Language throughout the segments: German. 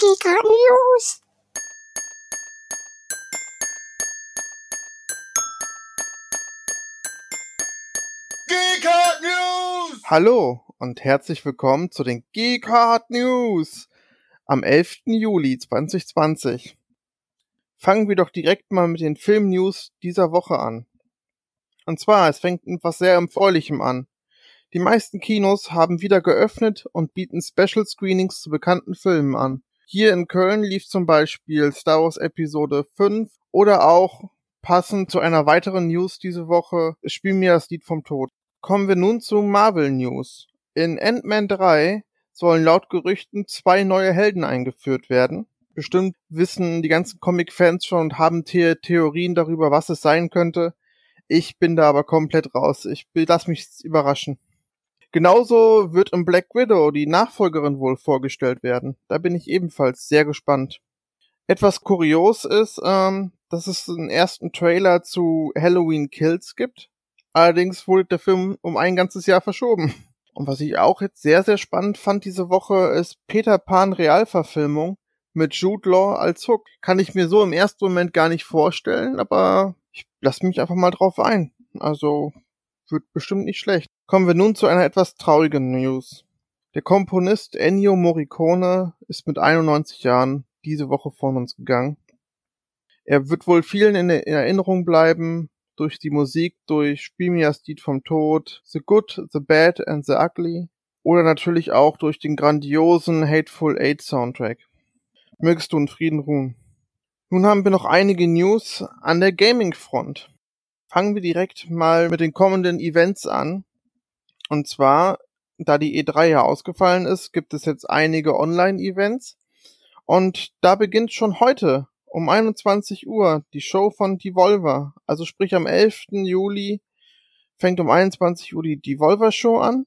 Giga News. Geekart News! Hallo und herzlich willkommen zu den Geekhard News am 11. Juli 2020. Fangen wir doch direkt mal mit den Film-News dieser Woche an. Und zwar, es fängt mit was sehr Erfreulichem an. Die meisten Kinos haben wieder geöffnet und bieten Special Screenings zu bekannten Filmen an. Hier in Köln lief zum Beispiel Star Wars Episode 5 oder auch passend zu einer weiteren News diese Woche Spiel mir das Lied vom Tod. Kommen wir nun zu Marvel News. In Ant-Man 3 sollen laut Gerüchten zwei neue Helden eingeführt werden. Bestimmt wissen die ganzen Comic-Fans schon und haben The Theorien darüber, was es sein könnte. Ich bin da aber komplett raus. Ich lass mich überraschen. Genauso wird im Black Widow die Nachfolgerin wohl vorgestellt werden. Da bin ich ebenfalls sehr gespannt. Etwas kurios ist, ähm, dass es einen ersten Trailer zu Halloween Kills gibt. Allerdings wurde der Film um ein ganzes Jahr verschoben. Und was ich auch jetzt sehr, sehr spannend fand diese Woche, ist Peter Pan Realverfilmung mit Jude Law als Hook. Kann ich mir so im ersten Moment gar nicht vorstellen, aber ich lasse mich einfach mal drauf ein. Also wird bestimmt nicht schlecht. Kommen wir nun zu einer etwas traurigen News. Der Komponist Ennio Morricone ist mit 91 Jahren diese Woche von uns gegangen. Er wird wohl vielen in Erinnerung bleiben durch die Musik, durch Spiel mir Lied vom Tod, The Good, The Bad and The Ugly oder natürlich auch durch den grandiosen Hateful Eight Soundtrack. Mögest du in Frieden ruhen. Nun haben wir noch einige News an der Gaming-Front. Fangen wir direkt mal mit den kommenden Events an. Und zwar, da die E3 ja ausgefallen ist, gibt es jetzt einige Online-Events. Und da beginnt schon heute um 21 Uhr die Show von Devolver. Also sprich am 11. Juli fängt um 21 Uhr die Devolver Show an.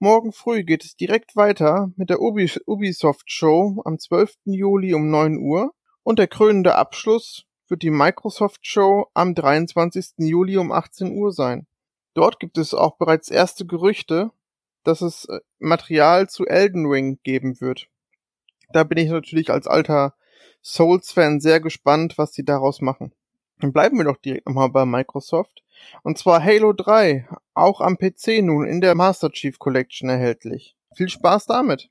Morgen früh geht es direkt weiter mit der Ubisoft Show am 12. Juli um 9 Uhr. Und der krönende Abschluss wird die Microsoft Show am 23. Juli um 18 Uhr sein. Dort gibt es auch bereits erste Gerüchte, dass es äh, Material zu Elden Ring geben wird. Da bin ich natürlich als alter Souls-Fan sehr gespannt, was sie daraus machen. Dann bleiben wir doch direkt nochmal bei Microsoft. Und zwar Halo 3, auch am PC nun in der Master Chief Collection erhältlich. Viel Spaß damit.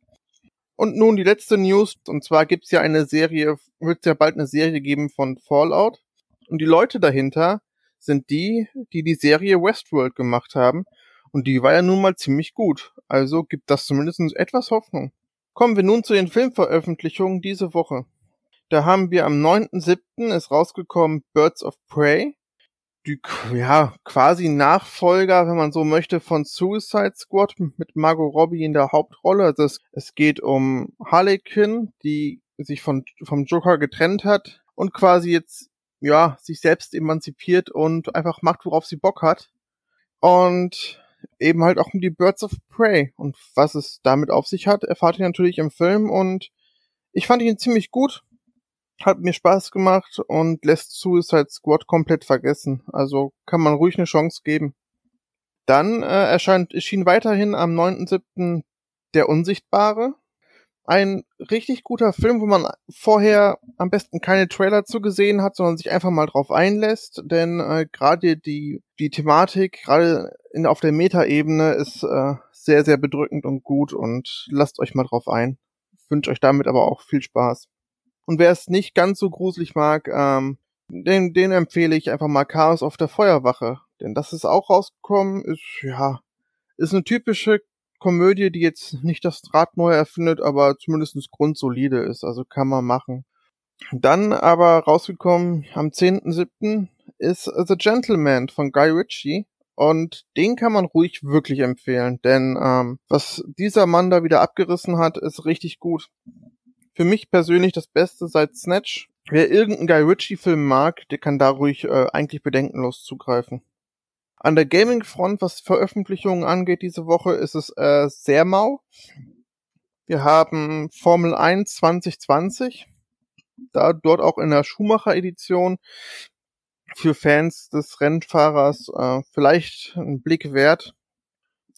Und nun die letzte News, und zwar gibt's ja eine Serie, wird's ja bald eine Serie geben von Fallout. Und die Leute dahinter sind die, die die Serie Westworld gemacht haben. Und die war ja nun mal ziemlich gut. Also gibt das zumindest etwas Hoffnung. Kommen wir nun zu den Filmveröffentlichungen diese Woche. Da haben wir am 9.7. ist rausgekommen Birds of Prey. Die, ja, quasi Nachfolger, wenn man so möchte, von Suicide Squad mit Margot Robbie in der Hauptrolle. Also es, es geht um Harley Quinn, die sich von, vom Joker getrennt hat und quasi jetzt, ja, sich selbst emanzipiert und einfach macht, worauf sie Bock hat. Und eben halt auch um die Birds of Prey. Und was es damit auf sich hat, erfahrt ihr natürlich im Film und ich fand ihn ziemlich gut hat mir Spaß gemacht und lässt Suicide Squad komplett vergessen. Also kann man ruhig eine Chance geben. Dann äh, erscheint, erschien weiterhin am 9.7. Der Unsichtbare. Ein richtig guter Film, wo man vorher am besten keine Trailer zugesehen hat, sondern sich einfach mal drauf einlässt. Denn äh, gerade die, die Thematik, gerade in, auf der Meta-Ebene, ist äh, sehr, sehr bedrückend und gut und lasst euch mal drauf ein. Wünsche euch damit aber auch viel Spaß. Und wer es nicht ganz so gruselig mag, ähm, den, den empfehle ich einfach mal Chaos auf der Feuerwache. Denn das ist auch rausgekommen, ist, ja, ist eine typische Komödie, die jetzt nicht das Rad neu erfindet, aber zumindest grundsolide ist. Also kann man machen. Dann aber rausgekommen am 10.7. ist The Gentleman von Guy Ritchie. Und den kann man ruhig wirklich empfehlen, denn ähm, was dieser Mann da wieder abgerissen hat, ist richtig gut für mich persönlich das Beste seit Snatch. Wer irgendeinen Guy Ritchie-Film mag, der kann da ruhig äh, eigentlich bedenkenlos zugreifen. An der Gaming-Front, was Veröffentlichungen angeht diese Woche, ist es äh, sehr mau. Wir haben Formel 1 2020, da dort auch in der Schumacher-Edition für Fans des Rennfahrers äh, vielleicht ein Blick wert.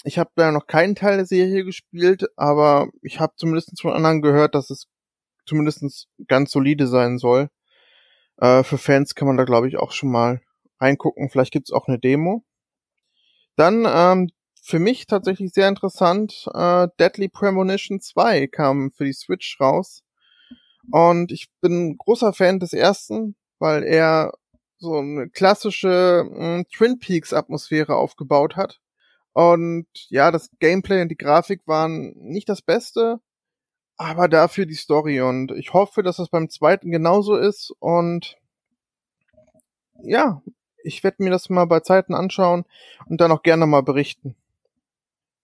Ich habe da noch keinen Teil der Serie gespielt, aber ich habe zumindest von anderen gehört, dass es zumindest ganz solide sein soll. Äh, für Fans kann man da, glaube ich, auch schon mal reingucken. Vielleicht gibt's auch eine Demo. Dann ähm, für mich tatsächlich sehr interessant, äh, Deadly Premonition 2 kam für die Switch raus. Und ich bin großer Fan des ersten, weil er so eine klassische mh, hm, Twin Peaks Atmosphäre aufgebaut hat. Und ja, das Gameplay und die Grafik waren nicht das Beste, aber dafür die Story. Und ich hoffe, dass das beim zweiten genauso ist. Und ja, ich werde mir das mal bei Zeiten anschauen und dann auch gerne mal berichten.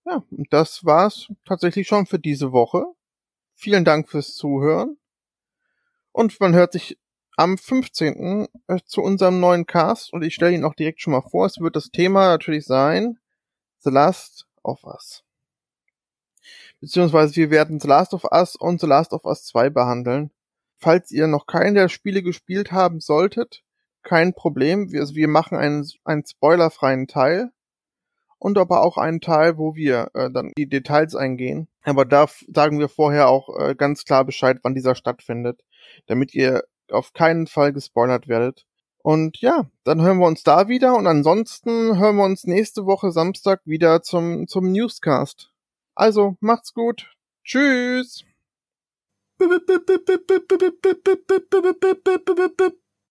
Ja, und das war's tatsächlich schon für diese Woche. Vielen Dank fürs Zuhören. Und man hört sich am 15. Äh, zu unserem neuen Cast und ich stelle ihn auch direkt schon mal vor. Es wird das Thema natürlich sein The Last of Us. Beziehungsweise wir werden The Last of Us und The Last of Us 2 behandeln. Falls ihr noch keinen der Spiele gespielt haben solltet, kein Problem. Wir, also wir machen einen, einen spoilerfreien Teil und aber auch einen Teil, wo wir äh, dann die Details eingehen. Aber da sagen wir vorher auch äh, ganz klar Bescheid, wann dieser stattfindet, damit ihr auf keinen Fall gespoilert werdet. Und ja, dann hören wir uns da wieder und ansonsten hören wir uns nächste Woche Samstag wieder zum, zum Newscast. Also, macht's gut. Tschüss.